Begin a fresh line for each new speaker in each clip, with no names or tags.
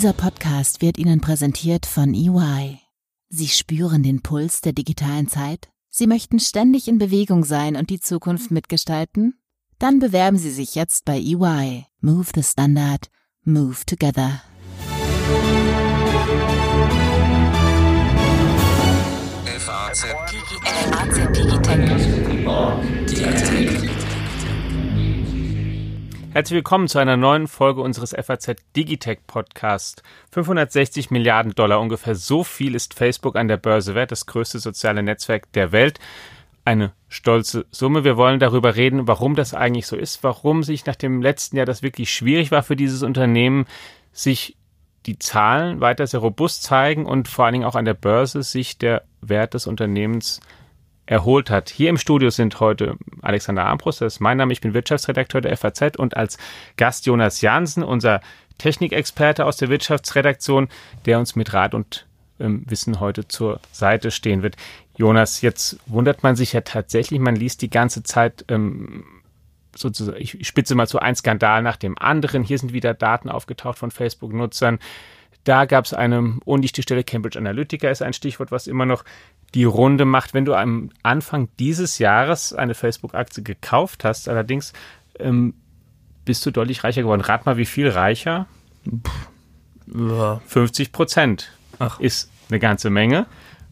Dieser Podcast wird Ihnen präsentiert von EY. Sie spüren den Puls der digitalen Zeit? Sie möchten ständig in Bewegung sein und die Zukunft mitgestalten? Dann bewerben Sie sich jetzt bei EY. Move the Standard. Move together.
FAZ Digitech. Herzlich willkommen zu einer neuen Folge unseres FAZ Digitech Podcast. 560 Milliarden Dollar, ungefähr so viel ist Facebook an der Börse wert, das größte soziale Netzwerk der Welt. Eine stolze Summe. Wir wollen darüber reden, warum das eigentlich so ist, warum sich nach dem letzten Jahr das wirklich schwierig war für dieses Unternehmen, sich die Zahlen weiter sehr robust zeigen und vor allen Dingen auch an der Börse sich der Wert des Unternehmens erholt hat. Hier im Studio sind heute Alexander Ambrus, das ist mein Name, ich bin Wirtschaftsredakteur der FAZ und als Gast Jonas Jansen, unser Technikexperte aus der Wirtschaftsredaktion, der uns mit Rat und ähm, Wissen heute zur Seite stehen wird. Jonas, jetzt wundert man sich ja tatsächlich, man liest die ganze Zeit ähm, sozusagen, ich spitze mal so ein Skandal nach dem anderen. Hier sind wieder Daten aufgetaucht von Facebook-Nutzern. Da gab es eine undichte Stelle, Cambridge Analytica ist ein Stichwort, was immer noch die Runde macht. Wenn du am Anfang dieses Jahres eine Facebook-Aktie gekauft hast, allerdings ähm, bist du deutlich reicher geworden. Rat mal, wie viel reicher? Ja. 50 Prozent ist eine ganze Menge.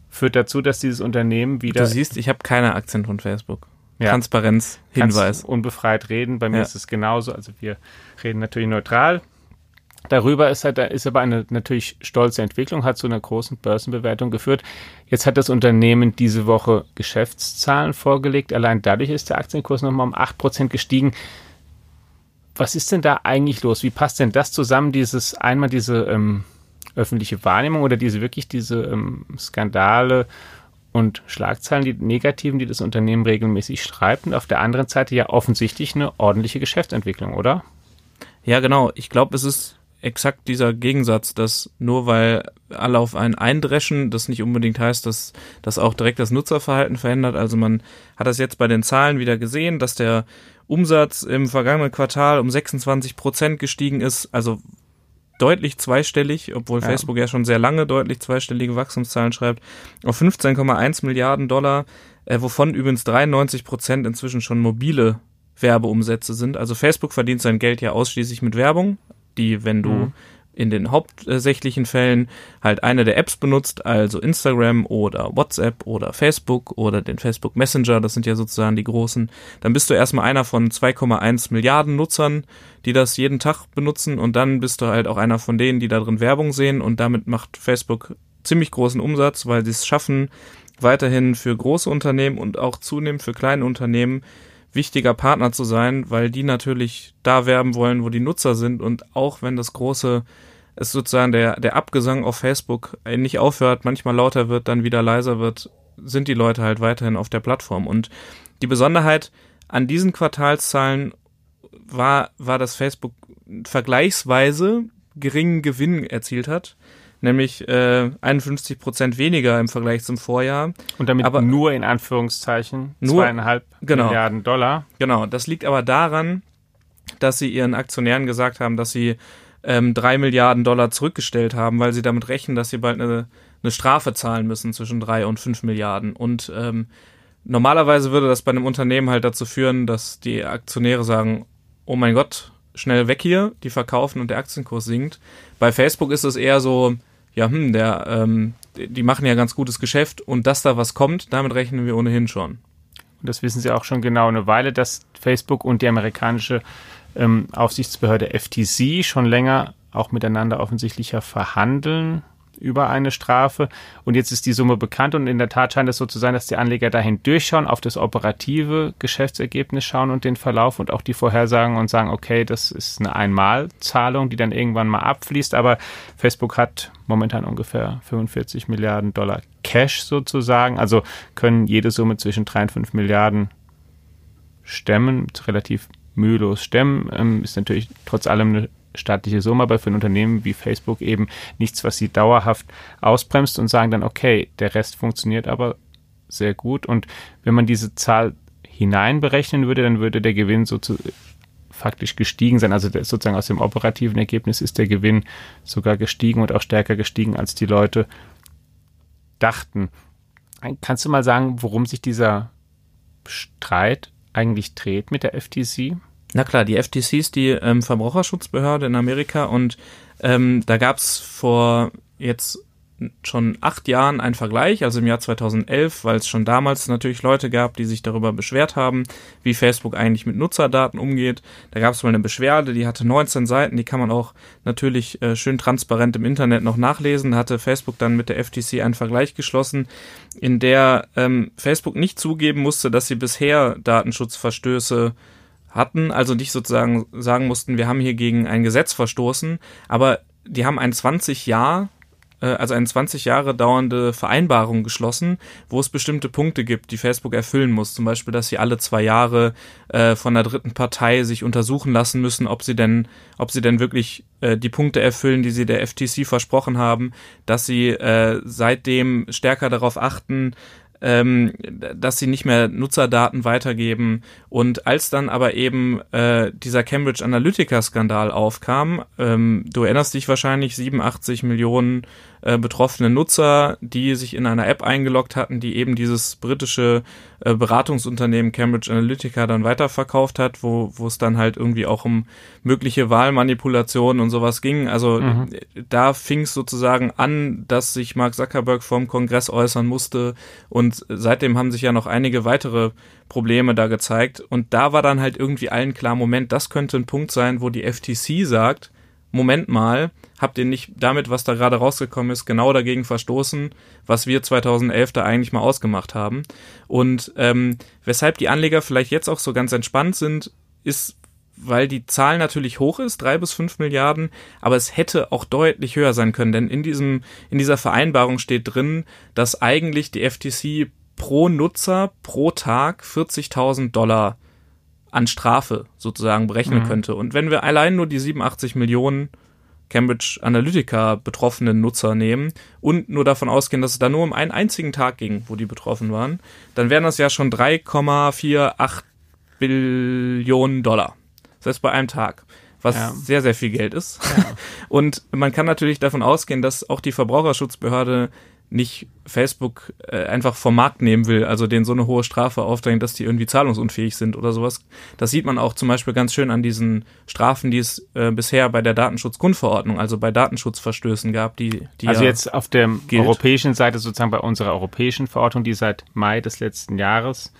Führt dazu, dass dieses Unternehmen wieder.
Du siehst, ich habe keine Aktien von Facebook. Ja. Transparenz, Hinweis.
unbefreit reden. Bei mir ja. ist es genauso. Also wir reden natürlich neutral. Darüber ist, halt, ist aber eine natürlich stolze Entwicklung, hat zu einer großen Börsenbewertung geführt. Jetzt hat das Unternehmen diese Woche Geschäftszahlen vorgelegt. Allein dadurch ist der Aktienkurs nochmal um 8% gestiegen. Was ist denn da eigentlich los? Wie passt denn das zusammen, dieses einmal diese ähm, öffentliche Wahrnehmung oder diese wirklich diese ähm, Skandale und Schlagzeilen, die negativen, die das Unternehmen regelmäßig schreibt und auf der anderen Seite ja offensichtlich eine ordentliche Geschäftsentwicklung, oder?
Ja, genau. Ich glaube, es ist exakt dieser Gegensatz, dass nur weil alle auf einen eindreschen, das nicht unbedingt heißt, dass das auch direkt das Nutzerverhalten verändert. Also man hat das jetzt bei den Zahlen wieder gesehen, dass der Umsatz im vergangenen Quartal um 26 Prozent gestiegen ist, also deutlich zweistellig, obwohl ja. Facebook ja schon sehr lange deutlich zweistellige Wachstumszahlen schreibt, auf 15,1 Milliarden Dollar, äh, wovon übrigens 93 Prozent inzwischen schon mobile Werbeumsätze sind. Also Facebook verdient sein Geld ja ausschließlich mit Werbung, die, wenn du mhm. in den hauptsächlichen Fällen halt eine der Apps benutzt, also Instagram oder WhatsApp oder Facebook oder den Facebook Messenger, das sind ja sozusagen die großen, dann bist du erstmal einer von 2,1 Milliarden Nutzern, die das jeden Tag benutzen und dann bist du halt auch einer von denen, die da drin Werbung sehen und damit macht Facebook ziemlich großen Umsatz, weil sie es schaffen, weiterhin für große Unternehmen und auch zunehmend für kleine Unternehmen wichtiger Partner zu sein, weil die natürlich da werben wollen, wo die Nutzer sind und auch wenn das große es sozusagen der, der Abgesang auf Facebook nicht aufhört, manchmal lauter wird, dann wieder leiser wird, sind die Leute halt weiterhin auf der Plattform. Und die Besonderheit an diesen Quartalszahlen war, war, dass Facebook vergleichsweise geringen Gewinn erzielt hat nämlich äh, 51 Prozent weniger im Vergleich zum Vorjahr.
Und damit aber nur in Anführungszeichen nur, zweieinhalb genau, Milliarden Dollar.
Genau, das liegt aber daran, dass sie ihren Aktionären gesagt haben, dass sie ähm, drei Milliarden Dollar zurückgestellt haben, weil sie damit rechnen, dass sie bald eine, eine Strafe zahlen müssen zwischen drei und fünf Milliarden. Und ähm, normalerweise würde das bei einem Unternehmen halt dazu führen, dass die Aktionäre sagen, oh mein Gott, schnell weg hier, die verkaufen und der Aktienkurs sinkt. Bei Facebook ist es eher so, ja, hm, der, ähm, die machen ja ganz gutes Geschäft und dass da was kommt, damit rechnen wir ohnehin schon.
Und das wissen Sie auch schon genau eine Weile, dass Facebook und die amerikanische ähm, Aufsichtsbehörde FTC schon länger auch miteinander offensichtlicher verhandeln über eine Strafe. Und jetzt ist die Summe bekannt und in der Tat scheint es so zu sein, dass die Anleger dahin durchschauen, auf das operative Geschäftsergebnis schauen und den Verlauf und auch die Vorhersagen und sagen, okay, das ist eine Einmalzahlung, die dann irgendwann mal abfließt. Aber Facebook hat momentan ungefähr 45 Milliarden Dollar Cash sozusagen. Also können jede Summe zwischen 3 und 5 Milliarden stemmen, relativ mühelos stemmen. Ähm, ist natürlich trotz allem eine staatliche Summe, aber für ein Unternehmen wie Facebook eben nichts, was sie dauerhaft ausbremst und sagen dann, okay, der Rest funktioniert aber sehr gut. Und wenn man diese Zahl hineinberechnen würde, dann würde der Gewinn so zu faktisch gestiegen sein. Also sozusagen aus dem operativen Ergebnis ist der Gewinn sogar gestiegen und auch stärker gestiegen, als die Leute dachten. Kannst du mal sagen, worum sich dieser Streit eigentlich dreht mit der FTC?
Na klar, die FTC ist die ähm, Verbraucherschutzbehörde in Amerika und ähm, da gab es vor jetzt schon acht Jahren ein Vergleich, also im Jahr 2011, weil es schon damals natürlich Leute gab, die sich darüber beschwert haben, wie Facebook eigentlich mit Nutzerdaten umgeht. Da gab es mal eine Beschwerde, die hatte 19 Seiten, die kann man auch natürlich äh, schön transparent im Internet noch nachlesen. Da hatte Facebook dann mit der FTC einen Vergleich geschlossen, in der ähm, Facebook nicht zugeben musste, dass sie bisher Datenschutzverstöße hatten, also nicht sozusagen sagen mussten, wir haben hier gegen ein Gesetz verstoßen, aber die haben ein 20 Jahr äh, also eine 20 Jahre dauernde Vereinbarung geschlossen, wo es bestimmte Punkte gibt, die Facebook erfüllen muss. Zum Beispiel, dass sie alle zwei Jahre äh, von der dritten Partei sich untersuchen lassen müssen, ob sie denn, ob sie denn wirklich äh, die Punkte erfüllen, die sie der FTC versprochen haben, dass sie äh, seitdem stärker darauf achten, ähm, dass sie nicht mehr Nutzerdaten weitergeben. Und als dann aber eben äh, dieser Cambridge Analytica-Skandal aufkam, ähm, du erinnerst dich wahrscheinlich, 87 Millionen äh, betroffene Nutzer, die sich in einer App eingeloggt hatten, die eben dieses britische äh, Beratungsunternehmen Cambridge Analytica dann weiterverkauft hat, wo wo es dann halt irgendwie auch um mögliche Wahlmanipulationen und sowas ging. Also mhm. da fing es sozusagen an, dass sich Mark Zuckerberg vom Kongress äußern musste und seitdem haben sich ja noch einige weitere Probleme da gezeigt und da war dann halt irgendwie allen klar, Moment, das könnte ein Punkt sein, wo die FTC sagt, Moment mal, habt ihr nicht damit, was da gerade rausgekommen ist, genau dagegen verstoßen, was wir 2011 da eigentlich mal ausgemacht haben. Und ähm, weshalb die Anleger vielleicht jetzt auch so ganz entspannt sind, ist, weil die Zahl natürlich hoch ist, drei bis fünf Milliarden, aber es hätte auch deutlich höher sein können, denn in diesem, in dieser Vereinbarung steht drin, dass eigentlich die FTC pro Nutzer pro Tag 40.000 Dollar an Strafe sozusagen berechnen mhm. könnte. Und wenn wir allein nur die 87 Millionen Cambridge Analytica betroffenen Nutzer nehmen und nur davon ausgehen, dass es da nur um einen einzigen Tag ging, wo die betroffen waren, dann wären das ja schon 3,48 Billionen Dollar. Das heißt bei einem Tag was ja. sehr, sehr viel Geld ist. Ja. Und man kann natürlich davon ausgehen, dass auch die Verbraucherschutzbehörde nicht Facebook äh, einfach vom Markt nehmen will, also denen so eine hohe Strafe aufdrängt, dass die irgendwie zahlungsunfähig sind oder sowas. Das sieht man auch zum Beispiel ganz schön an diesen Strafen, die es äh, bisher bei der Datenschutzgrundverordnung, also bei Datenschutzverstößen gab, die, die
Also ja jetzt auf der gilt. europäischen Seite sozusagen bei unserer europäischen Verordnung, die seit Mai des letzten Jahres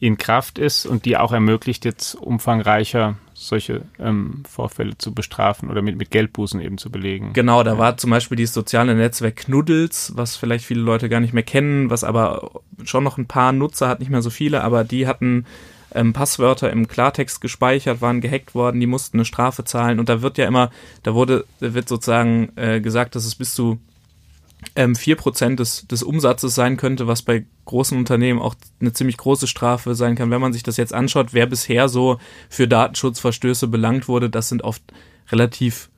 in Kraft ist und die auch ermöglicht, jetzt umfangreicher solche ähm, Vorfälle zu bestrafen oder mit, mit Geldbußen eben zu belegen.
Genau, da ja. war zum Beispiel dieses soziale Netzwerk Knuddels, was vielleicht viele Leute gar nicht mehr kennen, was aber schon noch ein paar Nutzer hat, nicht mehr so viele, aber die hatten ähm, Passwörter im Klartext gespeichert, waren gehackt worden, die mussten eine Strafe zahlen und da wird ja immer, da wurde, da wird sozusagen äh, gesagt, dass es bis zu ähm, 4% des, des Umsatzes sein könnte, was bei großen Unternehmen auch eine ziemlich große Strafe sein kann. Wenn man sich das jetzt anschaut, wer bisher so für Datenschutzverstöße belangt wurde, das sind oft relativ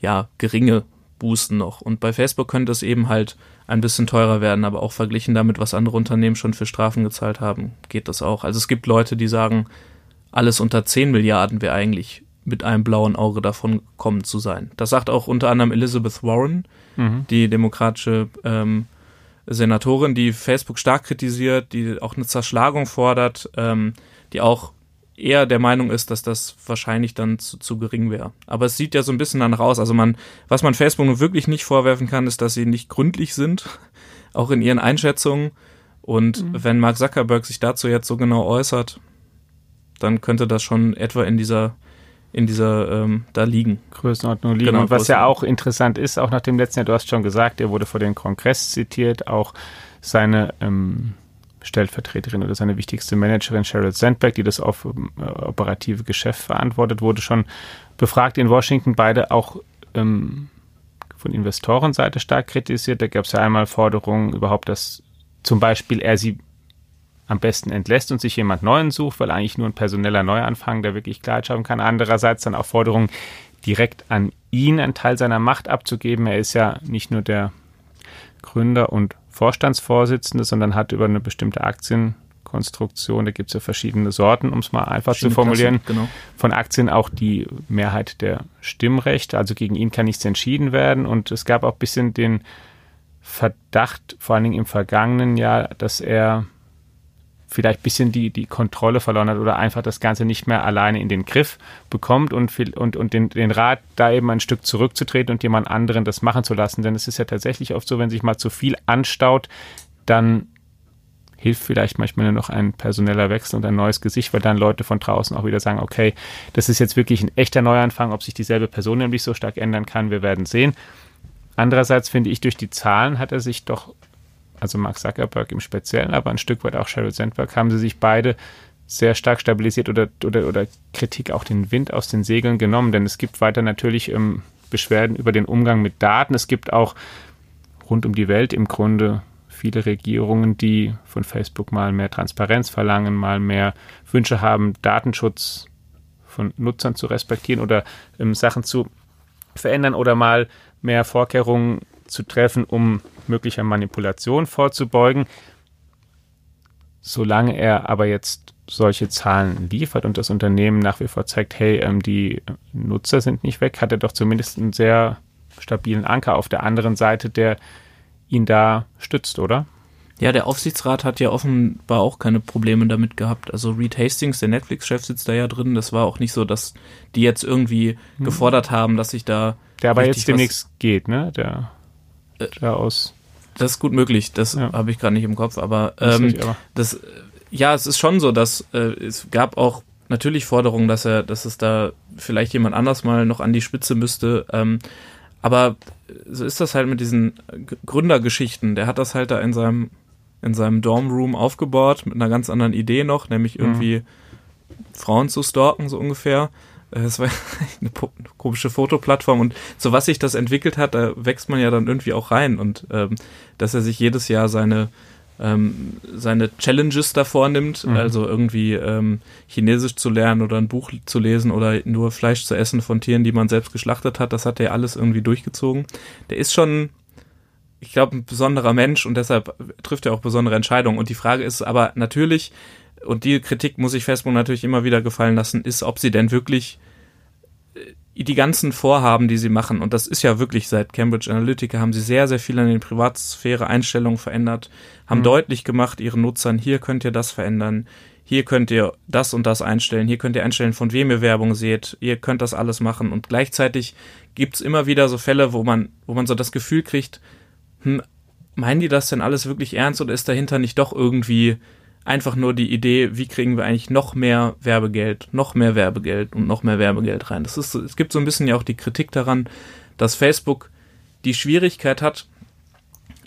ja, geringe Bußen noch. Und bei Facebook könnte es eben halt ein bisschen teurer werden, aber auch verglichen damit, was andere Unternehmen schon für Strafen gezahlt haben, geht das auch. Also es gibt Leute, die sagen, alles unter 10 Milliarden wäre eigentlich mit einem blauen Auge davon kommen zu sein. Das sagt auch unter anderem Elizabeth Warren, mhm. die demokratische ähm, Senatorin, die Facebook stark kritisiert, die auch eine Zerschlagung fordert, ähm, die auch eher der Meinung ist, dass das wahrscheinlich dann zu, zu gering wäre. Aber es sieht ja so ein bisschen danach aus. Also man, was man Facebook nun wirklich nicht vorwerfen kann, ist, dass sie nicht gründlich sind, auch in ihren Einschätzungen. Und mhm. wenn Mark Zuckerberg sich dazu jetzt so genau äußert, dann könnte das schon etwa in dieser in dieser ähm, da liegen.
Größenordnung liegen. Genau, und was ja auch interessant ist, auch nach dem letzten Jahr, du hast schon gesagt, er wurde vor dem Kongress zitiert, auch seine ähm, Stellvertreterin oder seine wichtigste Managerin Sheryl Sandberg, die das auf, äh, operative Geschäft verantwortet, wurde schon befragt in Washington, beide auch ähm, von Investorenseite stark kritisiert. Da gab es ja einmal Forderungen überhaupt, dass zum Beispiel er sie am besten entlässt und sich jemand Neuen sucht, weil eigentlich nur ein personeller Neuanfang, der wirklich Klarheit schaffen kann. Andererseits dann auch Forderungen, direkt an ihn einen Teil seiner Macht abzugeben. Er ist ja nicht nur der Gründer und Vorstandsvorsitzende, sondern hat über eine bestimmte Aktien Konstruktion, da gibt es ja verschiedene Sorten, um es mal einfach zu formulieren,
Klassen, genau.
von Aktien auch die Mehrheit der Stimmrechte. Also gegen ihn kann nichts entschieden werden. Und es gab auch ein bisschen den Verdacht, vor allen Dingen im vergangenen Jahr, dass er vielleicht ein bisschen die, die Kontrolle verloren hat oder einfach das Ganze nicht mehr alleine in den Griff bekommt und, und, und den, den Rat, da eben ein Stück zurückzutreten und jemand anderen das machen zu lassen. Denn es ist ja tatsächlich oft so, wenn sich mal zu viel anstaut, dann hilft vielleicht manchmal nur noch ein personeller Wechsel und ein neues Gesicht, weil dann Leute von draußen auch wieder sagen, okay, das ist jetzt wirklich ein echter Neuanfang, ob sich dieselbe Person nämlich so stark ändern kann, wir werden sehen. Andererseits finde ich, durch die Zahlen hat er sich doch also Mark Zuckerberg im Speziellen, aber ein Stück weit auch Sheryl Sandberg, haben sie sich beide sehr stark stabilisiert oder, oder, oder Kritik auch den Wind aus den Segeln genommen, denn es gibt weiter natürlich ähm, Beschwerden über den Umgang mit Daten. Es gibt auch rund um die Welt im Grunde viele Regierungen, die von Facebook mal mehr Transparenz verlangen, mal mehr Wünsche haben, Datenschutz von Nutzern zu respektieren oder ähm, Sachen zu verändern oder mal mehr Vorkehrungen zu treffen, um möglicher Manipulation vorzubeugen. Solange er aber jetzt solche Zahlen liefert und das Unternehmen nach wie vor zeigt, hey, ähm, die Nutzer sind nicht weg, hat er doch zumindest einen sehr stabilen Anker auf der anderen Seite, der ihn da stützt, oder?
Ja, der Aufsichtsrat hat ja offenbar auch keine Probleme damit gehabt. Also Reed Hastings, der Netflix-Chef, sitzt da ja drin. Das war auch nicht so, dass die jetzt irgendwie hm. gefordert haben, dass sich da.
Der aber jetzt demnächst geht, ne? Der,
äh, der aus das ist gut möglich, das ja. habe ich gerade nicht im Kopf, aber, ähm, das, das, ja, es ist schon so, dass äh, es gab auch natürlich Forderungen, dass er, dass es da vielleicht jemand anders mal noch an die Spitze müsste. Ähm, aber so ist das halt mit diesen Gründergeschichten. Der hat das halt da in seinem, in seinem Dormroom aufgebaut mit einer ganz anderen Idee noch, nämlich mhm. irgendwie mhm. Frauen zu stalken, so ungefähr. Es war eine komische Fotoplattform und so was sich das entwickelt hat, da wächst man ja dann irgendwie auch rein und ähm, dass er sich jedes Jahr seine ähm, seine Challenges davor nimmt, mhm. also irgendwie ähm, Chinesisch zu lernen oder ein Buch zu lesen oder nur Fleisch zu essen von Tieren, die man selbst geschlachtet hat, das hat er alles irgendwie durchgezogen. Der ist schon, ich glaube, ein besonderer Mensch und deshalb trifft er auch besondere Entscheidungen. Und die Frage ist aber natürlich, und die Kritik muss ich Facebook natürlich immer wieder gefallen lassen, ist, ob sie denn wirklich äh, die ganzen Vorhaben, die sie machen, und das ist ja wirklich seit Cambridge Analytica, haben sie sehr, sehr viel an den Privatsphäre-Einstellungen verändert, haben mhm. deutlich gemacht ihren Nutzern, hier könnt ihr das verändern, hier könnt ihr das und das einstellen, hier könnt ihr einstellen, von wem ihr Werbung seht, ihr könnt das alles machen. Und gleichzeitig gibt's immer wieder so Fälle, wo man, wo man so das Gefühl kriegt, hm, meinen die das denn alles wirklich ernst oder ist dahinter nicht doch irgendwie einfach nur die Idee, wie kriegen wir eigentlich noch mehr Werbegeld, noch mehr Werbegeld und noch mehr Werbegeld rein. Das ist, es gibt so ein bisschen ja auch die Kritik daran, dass Facebook die Schwierigkeit hat,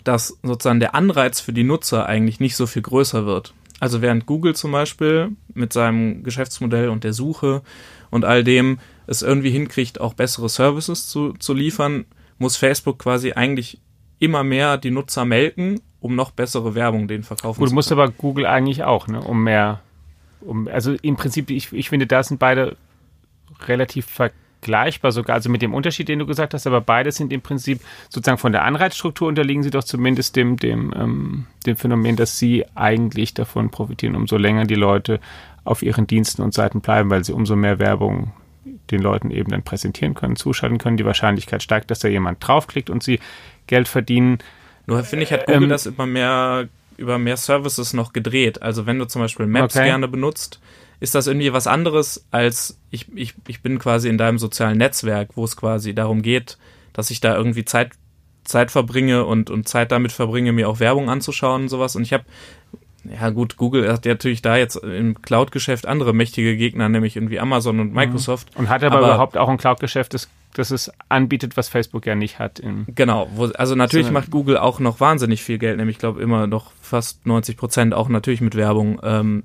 dass sozusagen der Anreiz für die Nutzer eigentlich nicht so viel größer wird. Also während Google zum Beispiel mit seinem Geschäftsmodell und der Suche und all dem es irgendwie hinkriegt, auch bessere Services zu, zu liefern, muss Facebook quasi eigentlich immer mehr die Nutzer melken um noch bessere Werbung den verkaufen
Gut, zu können. musst aber Google eigentlich auch, ne, um mehr, um, also im Prinzip, ich, ich finde, da sind beide relativ vergleichbar sogar, also mit dem Unterschied, den du gesagt hast, aber beide sind im Prinzip sozusagen von der Anreizstruktur unterliegen sie doch zumindest dem, dem, ähm, dem Phänomen, dass sie eigentlich davon profitieren, umso länger die Leute auf ihren Diensten und Seiten bleiben, weil sie umso mehr Werbung den Leuten eben dann präsentieren können, zuschalten können. Die Wahrscheinlichkeit steigt, dass da jemand draufklickt und sie Geld verdienen.
Nur finde ich, hat Google ähm, das über mehr, über mehr Services noch gedreht. Also wenn du zum Beispiel Maps okay. gerne benutzt, ist das irgendwie was anderes als ich, ich, ich bin quasi in deinem sozialen Netzwerk, wo es quasi darum geht, dass ich da irgendwie Zeit, Zeit verbringe und, und Zeit damit verbringe, mir auch Werbung anzuschauen und sowas. Und ich habe ja gut, Google hat ja natürlich da jetzt im Cloud-Geschäft andere mächtige Gegner, nämlich irgendwie Amazon und mhm. Microsoft.
Und hat aber, aber überhaupt auch ein Cloud-Geschäft, das das es anbietet, was Facebook ja nicht hat.
genau, wo, also natürlich macht Google auch noch wahnsinnig viel Geld, nämlich ich glaube immer noch fast 90 Prozent, auch natürlich mit Werbung. Ähm,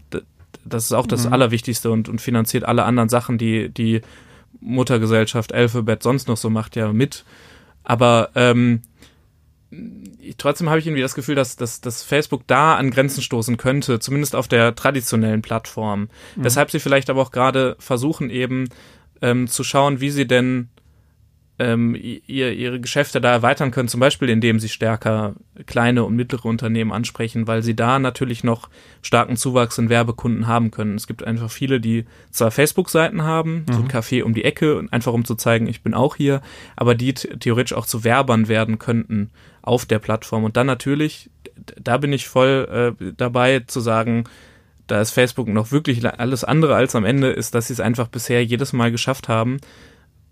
das ist auch das mhm. Allerwichtigste und, und finanziert alle anderen Sachen, die die Muttergesellschaft Alphabet sonst noch so macht, ja mit. Aber ähm, trotzdem habe ich irgendwie das Gefühl, dass, dass, dass Facebook da an Grenzen stoßen könnte, zumindest auf der traditionellen Plattform. Mhm. Weshalb sie vielleicht aber auch gerade versuchen, eben ähm, zu schauen, wie sie denn ähm, ihr, ihre Geschäfte da erweitern können, zum Beispiel indem sie stärker kleine und mittlere Unternehmen ansprechen, weil sie da natürlich noch starken Zuwachs in Werbekunden haben können. Es gibt einfach viele, die zwar Facebook-Seiten haben, mhm. so ein mhm. Café um die Ecke, einfach um zu zeigen, ich bin auch hier, aber die theoretisch auch zu Werbern werden könnten auf der Plattform. Und dann natürlich, da bin ich voll äh, dabei zu sagen, da ist Facebook noch wirklich alles andere als am Ende, ist, dass sie es einfach bisher jedes Mal geschafft haben,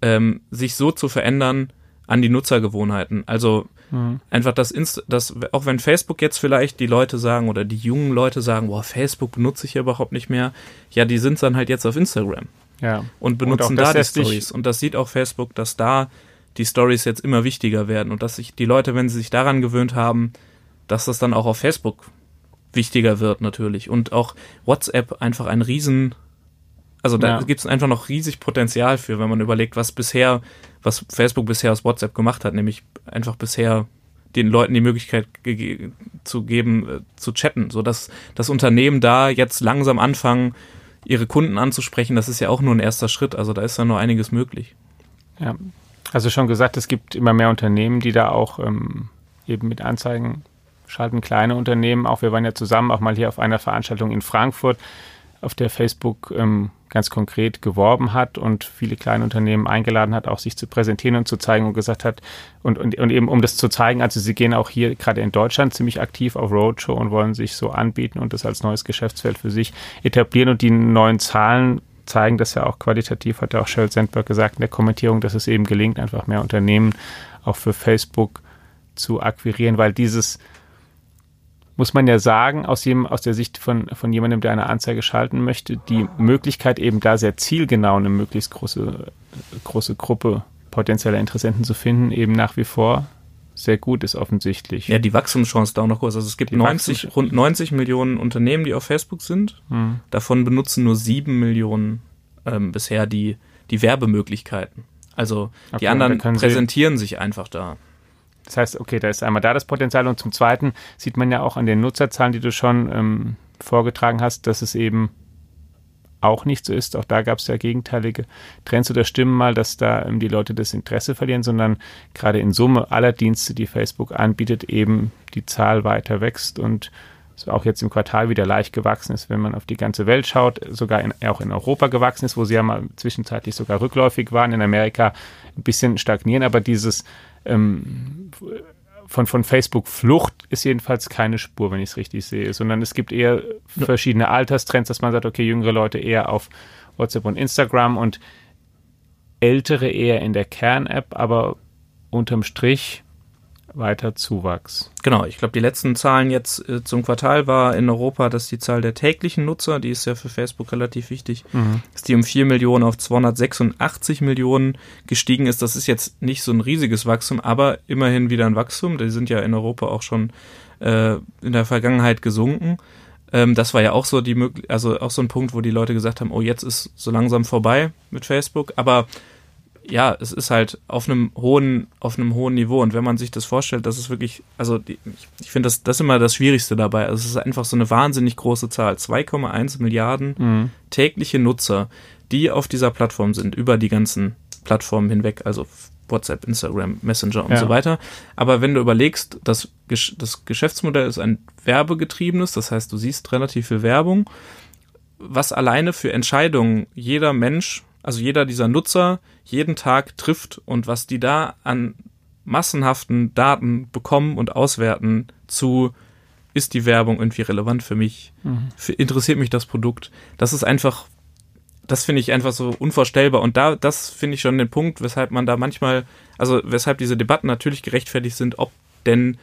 ähm, sich so zu verändern an die Nutzergewohnheiten. Also mhm. einfach das, Inst das, auch wenn Facebook jetzt vielleicht die Leute sagen oder die jungen Leute sagen, boah, Facebook benutze ich ja überhaupt nicht mehr, ja, die sind dann halt jetzt auf Instagram.
Ja.
Und benutzen und da die Stories. Und das sieht auch Facebook, dass da die Stories jetzt immer wichtiger werden und dass sich die Leute, wenn sie sich daran gewöhnt haben, dass das dann auch auf Facebook wichtiger wird natürlich und auch WhatsApp einfach ein riesen also da ja. gibt es einfach noch riesig Potenzial für, wenn man überlegt, was bisher, was Facebook bisher aus WhatsApp gemacht hat, nämlich einfach bisher den Leuten die Möglichkeit ge zu geben, äh, zu chatten, so dass das Unternehmen da jetzt langsam anfangen, ihre Kunden anzusprechen. Das ist ja auch nur ein erster Schritt. Also da ist ja noch einiges möglich.
Ja, also schon gesagt, es gibt immer mehr Unternehmen, die da auch ähm, eben mit Anzeigen schalten, kleine Unternehmen. Auch wir waren ja zusammen auch mal hier auf einer Veranstaltung in Frankfurt, auf der Facebook ähm, ganz konkret geworben hat und viele kleine Unternehmen eingeladen hat, auch sich zu präsentieren und zu zeigen und gesagt hat, und, und, und eben um das zu zeigen, also sie gehen auch hier gerade in Deutschland ziemlich aktiv auf Roadshow und wollen sich so anbieten und das als neues Geschäftsfeld für sich etablieren und die neuen Zahlen zeigen das ja auch qualitativ, hat ja auch Sheryl Sandberg gesagt in der Kommentierung, dass es eben gelingt, einfach mehr Unternehmen auch für Facebook zu akquirieren, weil dieses muss man ja sagen, aus, jedem, aus der Sicht von, von jemandem, der eine Anzeige schalten möchte, die Möglichkeit eben da sehr zielgenau eine möglichst große, große Gruppe potenzieller Interessenten zu finden, eben nach wie vor sehr gut ist offensichtlich.
Ja, die Wachstumschance da auch noch groß. Also es gibt 90, rund 90 Millionen Unternehmen, die auf Facebook sind. Hm. Davon benutzen nur sieben Millionen ähm, bisher die, die Werbemöglichkeiten. Also okay, die anderen präsentieren sich einfach da.
Das heißt, okay, da ist einmal da das Potenzial und zum Zweiten sieht man ja auch an den Nutzerzahlen, die du schon ähm, vorgetragen hast, dass es eben auch nicht so ist. Auch da gab es ja gegenteilige Trends. Oder Stimmen mal, dass da ähm, die Leute das Interesse verlieren, sondern gerade in Summe aller Dienste, die Facebook anbietet, eben die Zahl weiter wächst und so auch jetzt im Quartal wieder leicht gewachsen ist, wenn man auf die ganze Welt schaut, sogar in, auch in Europa gewachsen ist, wo sie ja mal zwischenzeitlich sogar rückläufig waren, in Amerika ein bisschen stagnieren, aber dieses ähm, von, von Facebook Flucht ist jedenfalls keine Spur, wenn ich es richtig sehe, sondern es gibt eher verschiedene Alterstrends, dass man sagt, okay, jüngere Leute eher auf WhatsApp und Instagram und ältere eher in der Kern-App, aber unterm Strich weiter Zuwachs.
Genau, ich glaube, die letzten Zahlen jetzt äh, zum Quartal war in Europa, dass die Zahl der täglichen Nutzer, die ist ja für Facebook relativ wichtig, mhm. dass die um 4 Millionen auf 286 Millionen gestiegen ist. Das ist jetzt nicht so ein riesiges Wachstum, aber immerhin wieder ein Wachstum. Die sind ja in Europa auch schon äh, in der Vergangenheit gesunken. Ähm, das war ja auch so die also auch so ein Punkt, wo die Leute gesagt haben, oh, jetzt ist so langsam vorbei mit Facebook. Aber ja, es ist halt auf einem hohen, auf einem hohen Niveau. Und wenn man sich das vorstellt, das ist wirklich, also die, ich finde das, das ist immer das Schwierigste dabei. Also es ist einfach so eine wahnsinnig große Zahl. 2,1 Milliarden mhm. tägliche Nutzer, die auf dieser Plattform sind, über die ganzen Plattformen hinweg, also WhatsApp, Instagram, Messenger und ja. so weiter. Aber wenn du überlegst, dass das Geschäftsmodell ist ein werbegetriebenes, das heißt, du siehst relativ viel Werbung, was alleine für Entscheidungen jeder Mensch also jeder dieser Nutzer jeden Tag trifft und was die da an massenhaften Daten bekommen und auswerten zu ist die Werbung irgendwie relevant für mich? Mhm. Interessiert mich das Produkt? Das ist einfach, das finde ich einfach so unvorstellbar. Und da, das finde ich schon den Punkt, weshalb man da manchmal, also weshalb diese Debatten natürlich gerechtfertigt sind, ob denn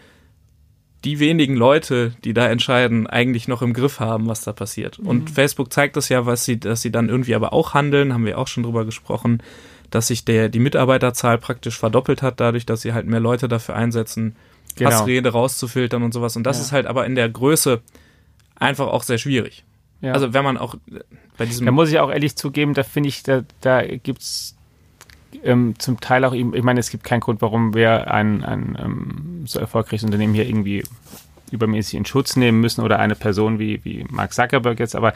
die wenigen Leute, die da entscheiden, eigentlich noch im Griff haben, was da passiert. Mhm. Und Facebook zeigt das ja, was sie, dass sie dann irgendwie aber auch handeln, haben wir auch schon drüber gesprochen, dass sich der, die Mitarbeiterzahl praktisch verdoppelt hat, dadurch, dass sie halt mehr Leute dafür einsetzen, genau. Hassrede rauszufiltern und sowas. Und das ja. ist halt aber in der Größe einfach auch sehr schwierig. Ja. Also wenn man auch bei diesem.
Da muss ich auch ehrlich zugeben, da finde ich, da, da es ähm, zum Teil auch, ich meine, es gibt keinen Grund, warum wir ein, ein ähm, so erfolgreiches Unternehmen hier irgendwie übermäßig in Schutz nehmen müssen oder eine Person wie, wie Mark Zuckerberg jetzt, aber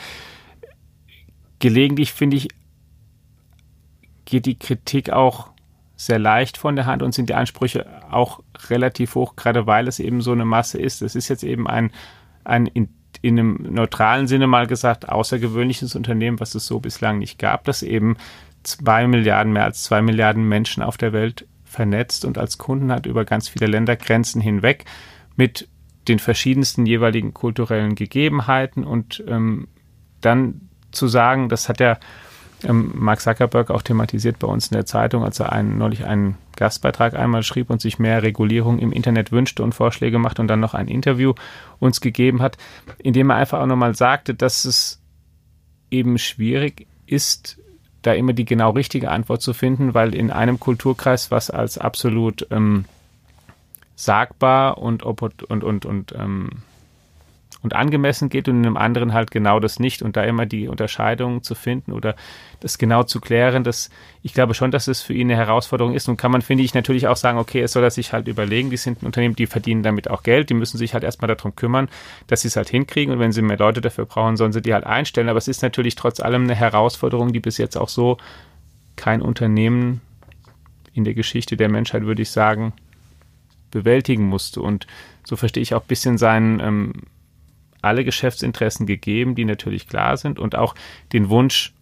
gelegentlich finde ich, geht die Kritik auch sehr leicht von der Hand und sind die Ansprüche auch relativ hoch, gerade weil es eben so eine Masse ist. Es ist jetzt eben ein, ein in, in einem neutralen Sinne mal gesagt außergewöhnliches Unternehmen, was es so bislang nicht gab, das eben zwei Milliarden, mehr als zwei Milliarden Menschen auf der Welt vernetzt und als Kunden hat über ganz viele Ländergrenzen hinweg mit den verschiedensten jeweiligen kulturellen Gegebenheiten. Und ähm, dann zu sagen, das hat ja ähm, Mark Zuckerberg auch thematisiert bei uns in der Zeitung, als er einen, neulich einen Gastbeitrag einmal schrieb und sich mehr Regulierung im Internet wünschte und Vorschläge macht und dann noch ein Interview uns gegeben hat, in dem er einfach auch nochmal sagte, dass es eben schwierig ist, da immer die genau richtige Antwort zu finden, weil in einem Kulturkreis, was als absolut ähm, sagbar und, und, und, und, ähm, und angemessen geht und in einem anderen halt genau das nicht. Und da immer die Unterscheidung zu finden oder das genau zu klären, das, ich glaube schon, dass es für ihn eine Herausforderung ist. Und kann man, finde ich, natürlich auch sagen, okay, es soll er sich halt überlegen, die sind ein Unternehmen, die verdienen damit auch Geld, die müssen sich halt erstmal darum kümmern, dass sie es halt hinkriegen. Und wenn sie mehr Leute dafür brauchen, sollen sie die halt einstellen, aber es ist natürlich trotz allem eine Herausforderung, die bis jetzt auch so kein Unternehmen in der Geschichte der Menschheit, würde ich sagen, bewältigen musste. Und so verstehe ich auch ein bisschen seinen ähm, alle Geschäftsinteressen gegeben, die natürlich klar sind und auch den Wunsch,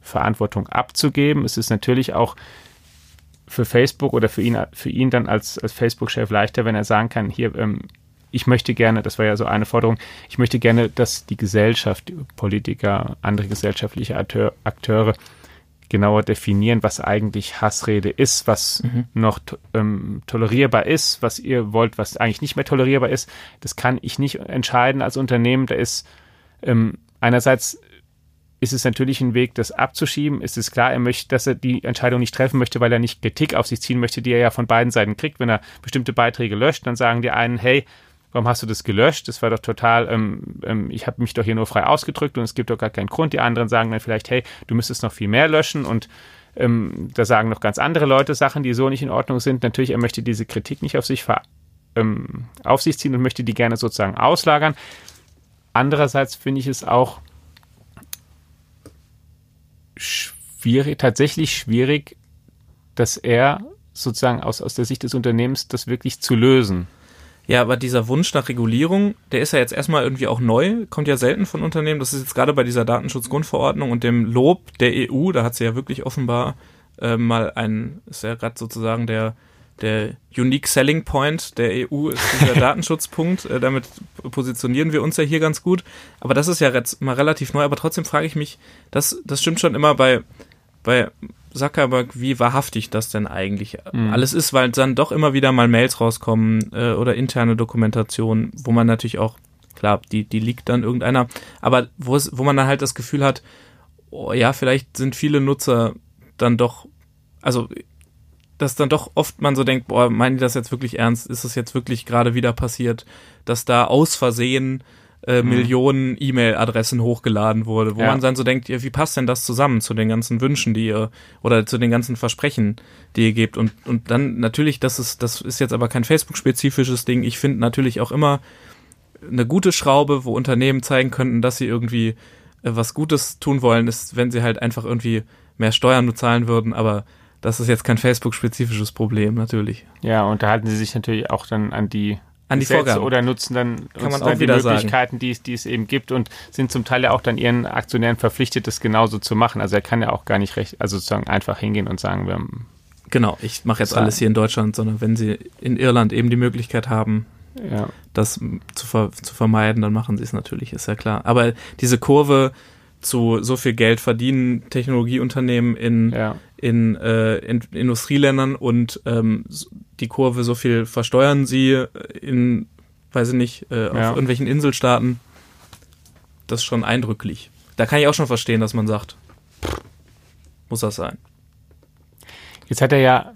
Verantwortung abzugeben. Es ist natürlich auch für Facebook oder für ihn, für ihn dann als, als Facebook-Chef leichter, wenn er sagen kann, hier, ähm, ich möchte gerne, das war ja so eine Forderung, ich möchte gerne, dass die Gesellschaft, Politiker, andere gesellschaftliche Akteur, Akteure genauer definieren, was eigentlich Hassrede ist, was mhm. noch ähm, tolerierbar ist, was ihr wollt, was eigentlich nicht mehr tolerierbar ist. Das kann ich nicht entscheiden als Unternehmen. Da ist ähm, einerseits ist es natürlich ein Weg, das abzuschieben. Es ist klar, er möchte, dass er die Entscheidung nicht treffen möchte, weil er nicht Kritik auf sich ziehen möchte, die er ja von beiden Seiten kriegt. Wenn er bestimmte Beiträge löscht, dann sagen die einen, hey, warum hast du das gelöscht? Das war doch total, ähm, ähm, ich habe mich doch hier nur frei ausgedrückt und es gibt doch gar keinen Grund. Die anderen sagen dann vielleicht, hey, du müsstest noch viel mehr löschen und ähm, da sagen noch ganz andere Leute Sachen, die so nicht in Ordnung sind. Natürlich, er möchte diese Kritik nicht auf sich, ähm, auf sich ziehen und möchte die gerne sozusagen auslagern. Andererseits finde ich es auch schwierig, tatsächlich schwierig, dass er sozusagen aus, aus der Sicht des Unternehmens das wirklich zu lösen.
Ja, aber dieser Wunsch nach Regulierung, der ist ja jetzt erstmal irgendwie auch neu, kommt ja selten von Unternehmen. Das ist jetzt gerade bei dieser Datenschutzgrundverordnung und dem Lob der EU, da hat sie ja wirklich offenbar äh, mal ein, ist ja gerade sozusagen der, der Unique Selling Point der EU ist dieser Datenschutzpunkt. Äh, damit positionieren wir uns ja hier ganz gut. Aber das ist ja jetzt mal relativ neu. Aber trotzdem frage ich mich, das, das stimmt schon immer bei, bei Zuckerberg, wie wahrhaftig das denn eigentlich mhm. alles ist, weil dann doch immer wieder mal Mails rauskommen äh, oder interne Dokumentation, wo man natürlich auch, klar, die, die liegt dann irgendeiner, aber wo, es, wo man dann halt das Gefühl hat, oh, ja, vielleicht sind viele Nutzer dann doch, also dass dann doch oft man so denkt, boah, meinen die das jetzt wirklich ernst? Ist das jetzt wirklich gerade wieder passiert, dass da aus Versehen äh, mhm. Millionen E-Mail-Adressen hochgeladen wurde, wo ja. man dann so denkt, wie passt denn das zusammen zu den ganzen Wünschen, die ihr oder zu den ganzen Versprechen, die ihr gebt und und dann natürlich, das ist das ist jetzt aber kein Facebook-spezifisches Ding. Ich finde natürlich auch immer eine gute Schraube, wo Unternehmen zeigen könnten, dass sie irgendwie äh, was Gutes tun wollen, ist, wenn sie halt einfach irgendwie mehr Steuern nur zahlen würden, aber das ist jetzt kein Facebook-spezifisches Problem, natürlich.
Ja, und da halten sie sich natürlich auch dann an die
an die Vorgaben.
oder nutzen dann, Kann auch dann die Möglichkeiten, die, die, es eben gibt und sind zum Teil ja auch dann ihren Aktionären verpflichtet, das genauso zu machen. Also er kann ja auch gar nicht recht, also sozusagen einfach hingehen und sagen, wir haben
Genau, ich mache jetzt alles hier in Deutschland, sondern wenn sie in Irland eben die Möglichkeit haben,
ja.
das zu, ver zu vermeiden, dann machen sie es natürlich, ist ja klar. Aber diese Kurve zu so viel Geld verdienen Technologieunternehmen in, ja. in, äh, in Industrieländern und ähm, die Kurve, so viel versteuern sie in, weiß ich nicht, äh, auf ja. irgendwelchen Inselstaaten. Das ist schon eindrücklich. Da kann ich auch schon verstehen, dass man sagt, muss das sein.
Jetzt hat er ja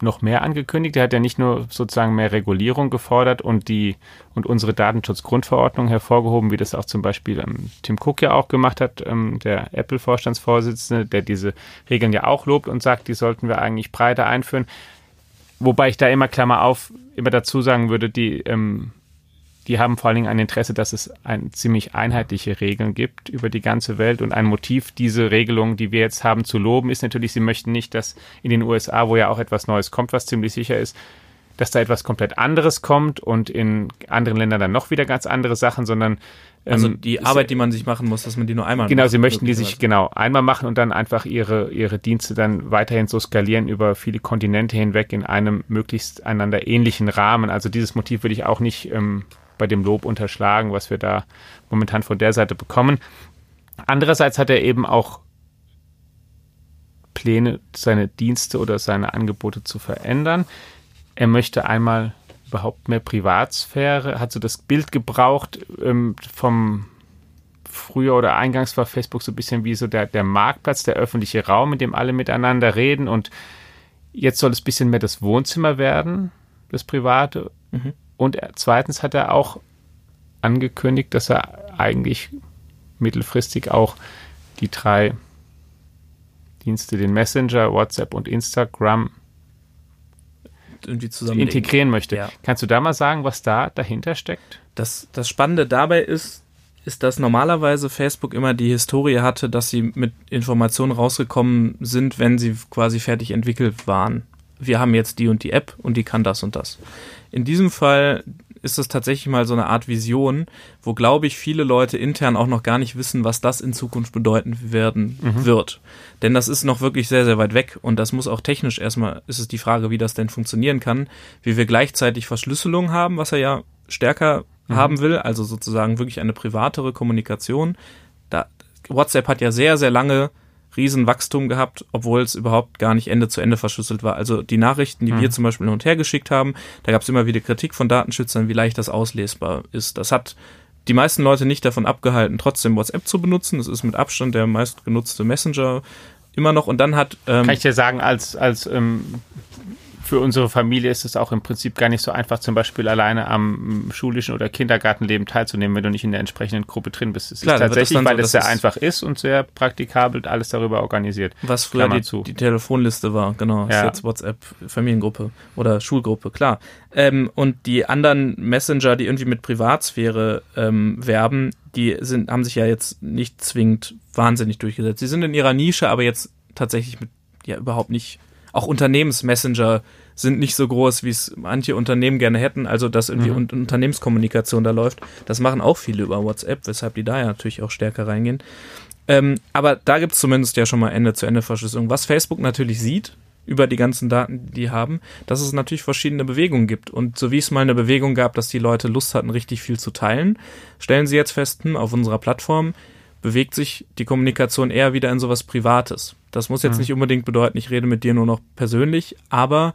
noch mehr angekündigt. Er hat ja nicht nur sozusagen mehr Regulierung gefordert und die und unsere Datenschutzgrundverordnung hervorgehoben, wie das auch zum Beispiel ähm, Tim Cook ja auch gemacht hat, ähm, der Apple-Vorstandsvorsitzende, der diese Regeln ja auch lobt und sagt, die sollten wir eigentlich breiter einführen. Wobei ich da immer Klammer auf immer dazu sagen würde, die ähm, die haben vor allen Dingen ein Interesse, dass es ein, ziemlich einheitliche Regeln gibt über die ganze Welt. Und ein Motiv, diese Regelung, die wir jetzt haben, zu loben, ist natürlich, sie möchten nicht, dass in den USA, wo ja auch etwas Neues kommt, was ziemlich sicher ist, dass da etwas komplett anderes kommt und in anderen Ländern dann noch wieder ganz andere Sachen, sondern
also ähm, die Arbeit, die man sich machen muss, dass man die nur einmal
Genau, macht, sie möchten die sich genau einmal machen und dann einfach ihre, ihre Dienste dann weiterhin so skalieren über viele Kontinente hinweg in einem möglichst einander ähnlichen Rahmen. Also dieses Motiv würde ich auch nicht ähm, bei dem Lob unterschlagen, was wir da momentan von der Seite bekommen. Andererseits hat er eben auch Pläne, seine Dienste oder seine Angebote zu verändern. Er möchte einmal überhaupt mehr Privatsphäre, hat so das Bild gebraucht ähm, vom früher oder eingangs war Facebook so ein bisschen wie so der, der Marktplatz, der öffentliche Raum, in dem alle miteinander reden und jetzt soll es ein bisschen mehr das Wohnzimmer werden, das Private. Mhm. Und zweitens hat er auch angekündigt, dass er eigentlich mittelfristig auch die drei Dienste, den Messenger, WhatsApp und Instagram irgendwie zusammen integrieren möchte. Ja. Kannst du da mal sagen, was da dahinter steckt?
Das, das Spannende dabei ist, ist, dass normalerweise Facebook immer die Historie hatte, dass sie mit Informationen rausgekommen sind, wenn sie quasi fertig entwickelt waren. Wir haben jetzt die und die App und die kann das und das. In diesem Fall ist es tatsächlich mal so eine Art Vision, wo, glaube ich, viele Leute intern auch noch gar nicht wissen, was das in Zukunft bedeuten werden mhm. wird. Denn das ist noch wirklich sehr, sehr weit weg und das muss auch technisch erstmal, ist es die Frage, wie das denn funktionieren kann, wie wir gleichzeitig Verschlüsselung haben, was er ja stärker mhm. haben will, also sozusagen wirklich eine privatere Kommunikation. Da, WhatsApp hat ja sehr, sehr lange Riesenwachstum gehabt, obwohl es überhaupt gar nicht Ende zu Ende verschlüsselt war. Also die Nachrichten, die mhm. wir zum Beispiel hin und her geschickt haben, da gab es immer wieder Kritik von Datenschützern, wie leicht das auslesbar ist. Das hat die meisten Leute nicht davon abgehalten, trotzdem WhatsApp zu benutzen. Das ist mit Abstand der meistgenutzte Messenger immer noch. Und dann hat.
Ähm, Kann ich dir sagen, als, als ähm, für unsere Familie ist es auch im Prinzip gar nicht so einfach, zum Beispiel alleine am schulischen oder Kindergartenleben teilzunehmen, wenn du nicht in der entsprechenden Gruppe drin bist. Es Klar, ist tatsächlich, weil so, es sehr einfach ist und sehr praktikabel alles darüber organisiert.
Was früher die, die, Telefonliste war, genau. Ja. Ist jetzt WhatsApp, Familiengruppe oder Schulgruppe, klar. Ähm, und die anderen Messenger, die irgendwie mit Privatsphäre ähm, werben, die sind, haben sich ja jetzt nicht zwingend wahnsinnig durchgesetzt. Sie sind in ihrer Nische, aber jetzt tatsächlich mit, ja, überhaupt nicht auch Unternehmensmessenger sind nicht so groß, wie es manche Unternehmen gerne hätten, also dass irgendwie mhm. Unternehmenskommunikation da läuft. Das machen auch viele über WhatsApp, weshalb die da ja natürlich auch stärker reingehen. Ähm, aber da gibt es zumindest ja schon mal Ende-zu-Ende-Verschlüsselung. Was Facebook natürlich sieht, über die ganzen Daten, die die haben, dass es natürlich verschiedene Bewegungen gibt. Und so wie es mal eine Bewegung gab, dass die Leute Lust hatten, richtig viel zu teilen, stellen sie jetzt fest, hm, auf unserer Plattform bewegt sich die Kommunikation eher wieder in sowas Privates. Das muss jetzt mhm. nicht unbedingt bedeuten, ich rede mit dir nur noch persönlich, aber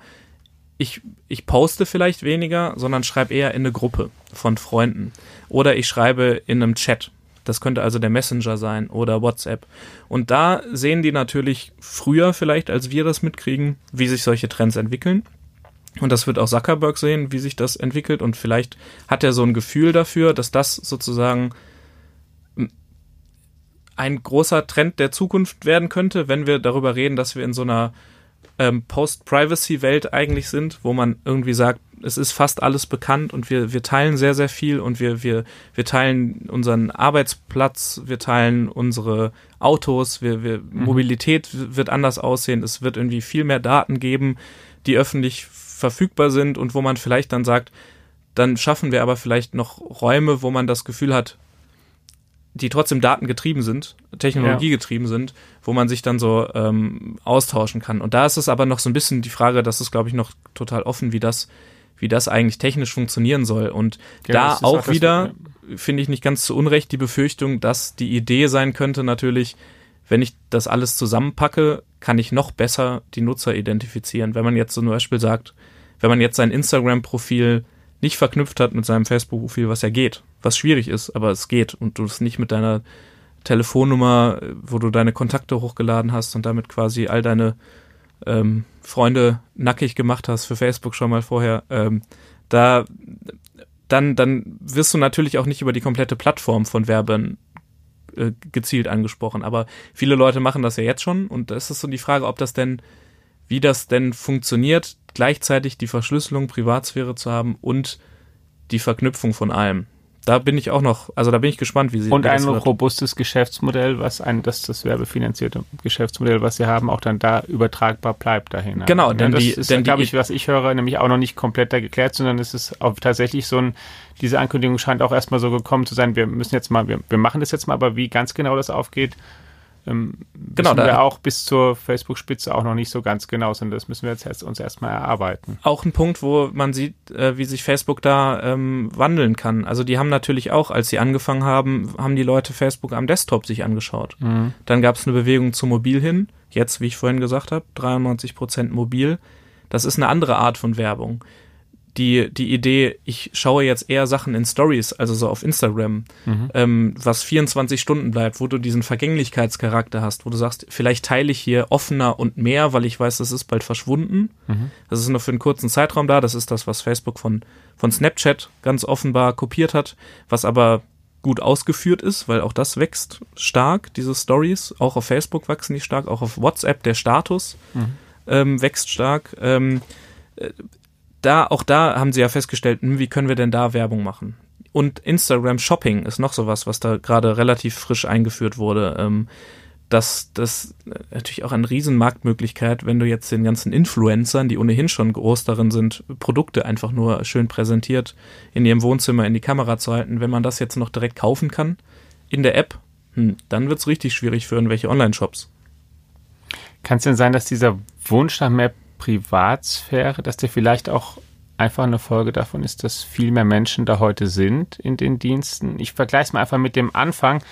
ich, ich poste vielleicht weniger, sondern schreibe eher in eine Gruppe von Freunden. Oder ich schreibe in einem Chat. Das könnte also der Messenger sein oder WhatsApp. Und da sehen die natürlich früher vielleicht, als wir das mitkriegen, wie sich solche Trends entwickeln. Und das wird auch Zuckerberg sehen, wie sich das entwickelt. Und vielleicht hat er so ein Gefühl dafür, dass das sozusagen ein großer Trend der Zukunft werden könnte, wenn wir darüber reden, dass wir in so einer ähm, Post-Privacy-Welt eigentlich sind, wo man irgendwie sagt, es ist fast alles bekannt und wir, wir teilen sehr, sehr viel und wir, wir, wir teilen unseren Arbeitsplatz, wir teilen unsere Autos, wir, wir, mhm. Mobilität wird anders aussehen, es wird irgendwie viel mehr Daten geben, die öffentlich verfügbar sind und wo man vielleicht dann sagt, dann schaffen wir aber vielleicht noch Räume, wo man das Gefühl hat, die trotzdem datengetrieben sind, technologiegetrieben ja. sind, wo man sich dann so ähm, austauschen kann. Und da ist es aber noch so ein bisschen die Frage, das ist, glaube ich, noch total offen, wie das, wie das eigentlich technisch funktionieren soll. Und ja, da auch, auch wieder, finde ich nicht ganz zu Unrecht, die Befürchtung, dass die Idee sein könnte, natürlich, wenn ich das alles zusammenpacke, kann ich noch besser die Nutzer identifizieren. Wenn man jetzt zum Beispiel sagt, wenn man jetzt sein Instagram-Profil nicht verknüpft hat mit seinem Facebook-Profil, was ja geht, was schwierig ist, aber es geht und du es nicht mit deiner Telefonnummer, wo du deine Kontakte hochgeladen hast und damit quasi all deine ähm, Freunde nackig gemacht hast für Facebook schon mal vorher, ähm, da dann, dann wirst du natürlich auch nicht über die komplette Plattform von Werben äh, gezielt angesprochen. Aber viele Leute machen das ja jetzt schon und da ist es so die Frage, ob das denn wie das denn funktioniert, gleichzeitig die Verschlüsselung, Privatsphäre zu haben und die Verknüpfung von allem da bin ich auch noch, also da bin ich gespannt, wie sie
Und ein robustes Geschäftsmodell, was ein, das, das werbefinanzierte Geschäftsmodell, was sie haben, auch dann da übertragbar bleibt dahin.
Genau, denn
das
die,
ist, glaube ich, was ich höre, nämlich auch noch nicht komplett da geklärt, sondern es ist auch tatsächlich so ein, diese Ankündigung scheint auch erstmal so gekommen zu sein, wir müssen jetzt mal, wir, wir machen das jetzt mal, aber wie ganz genau das aufgeht, ähm, genau, da wir auch bis zur Facebook-Spitze auch noch nicht so ganz genau sind. Das müssen wir jetzt erst, uns erstmal erarbeiten.
Auch ein Punkt, wo man sieht, äh, wie sich Facebook da ähm, wandeln kann. Also die haben natürlich auch, als sie angefangen haben, haben die Leute Facebook am Desktop sich angeschaut. Mhm. Dann gab es eine Bewegung zu Mobil hin. Jetzt, wie ich vorhin gesagt habe, 93 Prozent mobil. Das ist eine andere Art von Werbung die, die Idee, ich schaue jetzt eher Sachen in Stories, also so auf Instagram, mhm. ähm, was 24 Stunden bleibt, wo du diesen Vergänglichkeitscharakter hast, wo du sagst, vielleicht teile ich hier offener und mehr, weil ich weiß, das ist bald verschwunden. Mhm. Das ist nur für einen kurzen Zeitraum da. Das ist das, was Facebook von, von Snapchat ganz offenbar kopiert hat, was aber gut ausgeführt ist, weil auch das wächst stark, diese Stories. Auch auf Facebook wachsen die stark, auch auf WhatsApp der Status mhm. ähm, wächst stark. Ähm, äh, da, auch da haben sie ja festgestellt, hm, wie können wir denn da Werbung machen? Und Instagram Shopping ist noch sowas, was da gerade relativ frisch eingeführt wurde. Ähm, das, das natürlich auch eine Riesenmarktmöglichkeit, wenn du jetzt den ganzen Influencern, die ohnehin schon groß darin sind, Produkte einfach nur schön präsentiert in ihrem Wohnzimmer in die Kamera zu halten, wenn man das jetzt noch direkt kaufen kann in der App, hm, dann wird's richtig schwierig für irgendwelche Online-Shops.
Kann es denn sein, dass dieser Wunsch nach mehr Privatsphäre, dass der vielleicht auch einfach eine Folge davon ist, dass viel mehr Menschen da heute sind in den Diensten. Ich vergleiche es mal einfach mit dem Anfang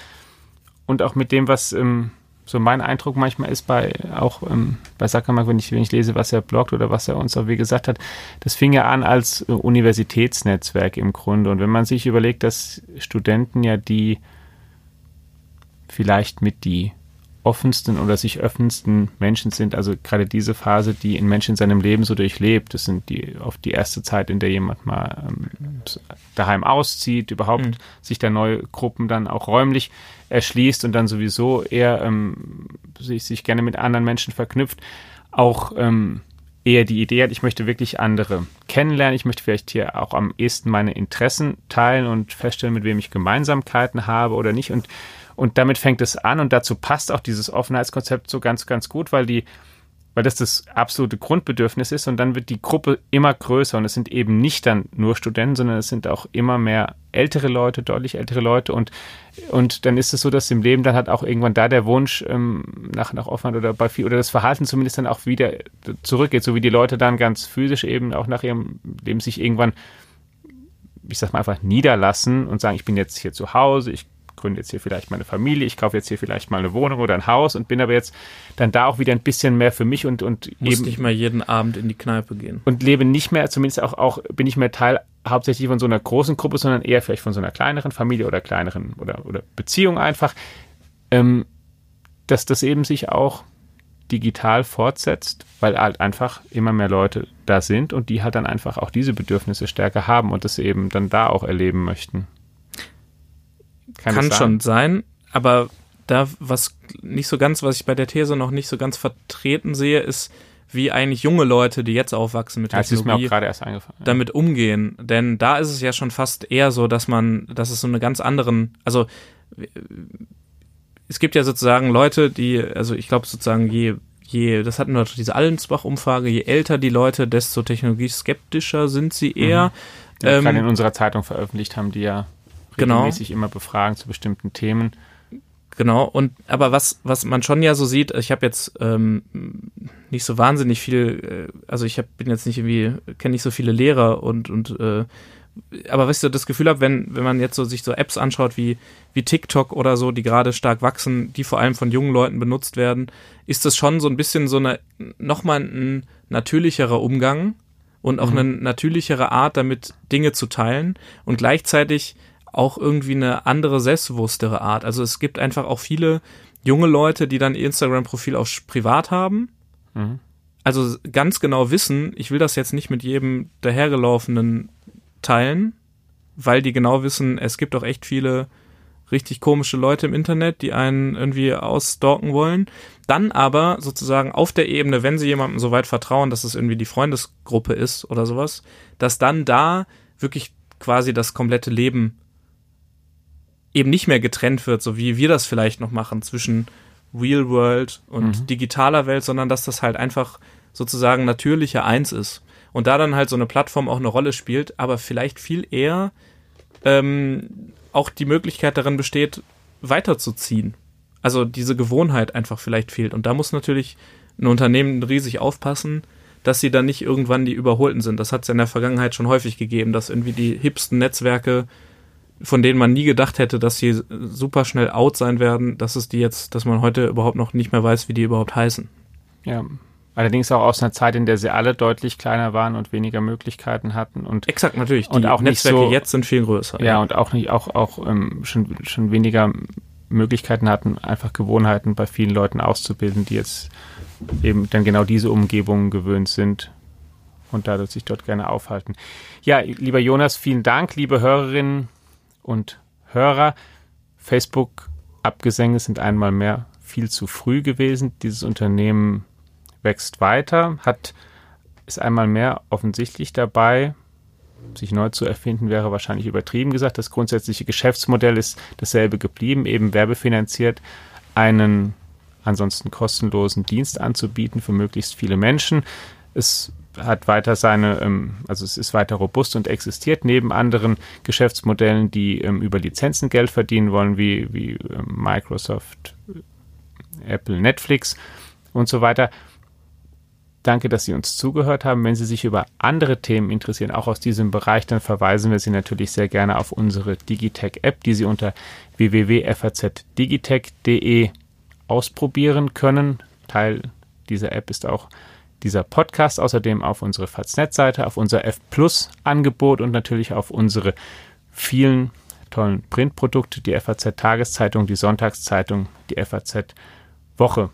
und auch mit dem, was ähm, so mein Eindruck manchmal ist bei auch ähm, bei Zuckerberg, wenn ich, wenn ich lese, was er bloggt oder was er uns auch wie gesagt hat, das fing ja an als äh, Universitätsnetzwerk im Grunde. Und wenn man sich überlegt, dass Studenten ja die vielleicht mit die offensten oder sich öffnendsten Menschen sind. Also gerade diese Phase, die ein Mensch in seinem Leben so durchlebt, das sind die oft die erste Zeit, in der jemand mal ähm, daheim auszieht, überhaupt mhm. sich da neue Gruppen dann auch räumlich erschließt und dann sowieso eher ähm, sich, sich gerne mit anderen Menschen verknüpft. Auch ähm, eher die Idee hat, ich möchte wirklich andere kennenlernen, ich möchte vielleicht hier auch am ehesten meine Interessen teilen und feststellen, mit wem ich Gemeinsamkeiten habe oder nicht. Und und damit fängt es an und dazu passt auch dieses Offenheitskonzept so ganz, ganz gut, weil die, weil das das absolute Grundbedürfnis ist und dann wird die Gruppe immer größer und es sind eben nicht dann nur Studenten, sondern es sind auch immer mehr ältere Leute, deutlich ältere Leute und, und dann ist es so, dass im Leben dann hat auch irgendwann da der Wunsch ähm, nach, nach Offenheit oder bei viel, oder das Verhalten zumindest dann auch wieder zurückgeht, so wie die Leute dann ganz physisch eben auch nach ihrem Leben sich irgendwann ich sag mal einfach niederlassen und sagen, ich bin jetzt hier zu Hause, ich gründe jetzt hier vielleicht meine Familie, ich kaufe jetzt hier vielleicht mal eine Wohnung oder ein Haus und bin aber jetzt dann da auch wieder ein bisschen mehr für mich und, und
Muss eben. nicht mehr jeden Abend in die Kneipe gehen.
Und lebe nicht mehr, zumindest auch, auch bin ich mehr Teil hauptsächlich von so einer großen Gruppe, sondern eher vielleicht von so einer kleineren Familie oder kleineren oder, oder Beziehung einfach, ähm, dass das eben sich auch digital fortsetzt, weil halt einfach immer mehr Leute da sind und die halt dann einfach auch diese Bedürfnisse stärker haben und das eben dann da auch erleben möchten.
Kann, Kann schon sein, aber da was nicht so ganz, was ich bei der These noch nicht so ganz vertreten sehe, ist, wie eigentlich junge Leute, die jetzt aufwachsen mit
Technologie,
ja, damit umgehen. Denn da ist es ja schon fast eher so, dass man, dass es so eine ganz anderen, also es gibt ja sozusagen Leute, die, also ich glaube sozusagen je, je, das hatten wir doch diese Allensbach-Umfrage, je älter die Leute, desto technologieskeptischer sind sie eher.
Mhm. Ja, ähm, gerade in unserer Zeitung veröffentlicht haben die ja genau. regelmäßig immer befragen zu bestimmten Themen.
Genau, und aber was, was man schon ja so sieht, ich habe jetzt ähm, nicht so wahnsinnig viel, äh, also ich hab, bin jetzt nicht irgendwie, kenne nicht so viele Lehrer und, und äh, aber was ich so das Gefühl habe, wenn, wenn man jetzt so sich so Apps anschaut wie, wie TikTok oder so, die gerade stark wachsen, die vor allem von jungen Leuten benutzt werden, ist das schon so ein bisschen so eine, nochmal ein natürlicherer Umgang und auch mhm. eine natürlichere Art, damit Dinge zu teilen und gleichzeitig auch irgendwie eine andere, selbstbewusstere Art. Also es gibt einfach auch viele junge Leute, die dann ihr Instagram-Profil auch privat haben. Mhm. Also ganz genau wissen, ich will das jetzt nicht mit jedem dahergelaufenen teilen, weil die genau wissen, es gibt auch echt viele richtig komische Leute im Internet, die einen irgendwie ausstalken wollen. Dann aber sozusagen auf der Ebene, wenn sie jemandem so weit vertrauen, dass es irgendwie die Freundesgruppe ist oder sowas, dass dann da wirklich quasi das komplette Leben eben nicht mehr getrennt wird, so wie wir das vielleicht noch machen zwischen Real World und mhm. digitaler Welt, sondern dass das halt einfach sozusagen natürlicher eins ist. Und da dann halt so eine Plattform auch eine Rolle spielt, aber vielleicht viel eher ähm, auch die Möglichkeit darin besteht, weiterzuziehen. Also diese Gewohnheit einfach vielleicht fehlt. Und da muss natürlich ein Unternehmen riesig aufpassen, dass sie dann nicht irgendwann die Überholten sind. Das hat es ja in der Vergangenheit schon häufig gegeben, dass irgendwie die hipsten Netzwerke, von denen man nie gedacht hätte, dass sie super schnell out sein werden, dass es die jetzt, dass man heute überhaupt noch nicht mehr weiß, wie die überhaupt heißen.
Ja, Allerdings auch aus einer Zeit, in der sie alle deutlich kleiner waren und weniger Möglichkeiten hatten und
exakt natürlich.
Die und auch Netzwerke nicht so,
jetzt sind viel größer.
Ja, ja. und auch nicht auch auch ähm, schon schon weniger Möglichkeiten hatten, einfach Gewohnheiten bei vielen Leuten auszubilden, die jetzt eben dann genau diese Umgebungen gewöhnt sind und dadurch sich dort gerne aufhalten. Ja, lieber Jonas, vielen Dank, liebe Hörerinnen und Hörer. Facebook-Abgesänge sind einmal mehr viel zu früh gewesen. Dieses Unternehmen wächst weiter, hat ist einmal mehr offensichtlich dabei. Sich neu zu erfinden wäre wahrscheinlich übertrieben gesagt. Das grundsätzliche Geschäftsmodell ist dasselbe geblieben, eben werbefinanziert einen ansonsten kostenlosen Dienst anzubieten für möglichst viele Menschen. Es hat weiter seine, ähm, also es ist weiter robust und existiert neben anderen Geschäftsmodellen, die ähm, über Lizenzen Geld verdienen wollen, wie, wie ähm, Microsoft, Apple, Netflix und so weiter. Danke, dass Sie uns zugehört haben. Wenn Sie sich über andere Themen interessieren, auch aus diesem Bereich, dann verweisen wir Sie natürlich sehr gerne auf unsere Digitech-App, die Sie unter www.fazdigitech.de ausprobieren können. Teil dieser App ist auch dieser Podcast, außerdem auf unsere Faznet-Seite, auf unser F Plus Angebot und natürlich auf unsere vielen tollen Printprodukte, die FAZ Tageszeitung, die Sonntagszeitung, die FAZ Woche.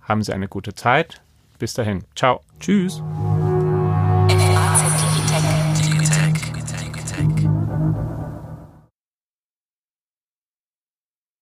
Haben Sie eine gute Zeit. Bis dahin. Ciao.
Tschüss.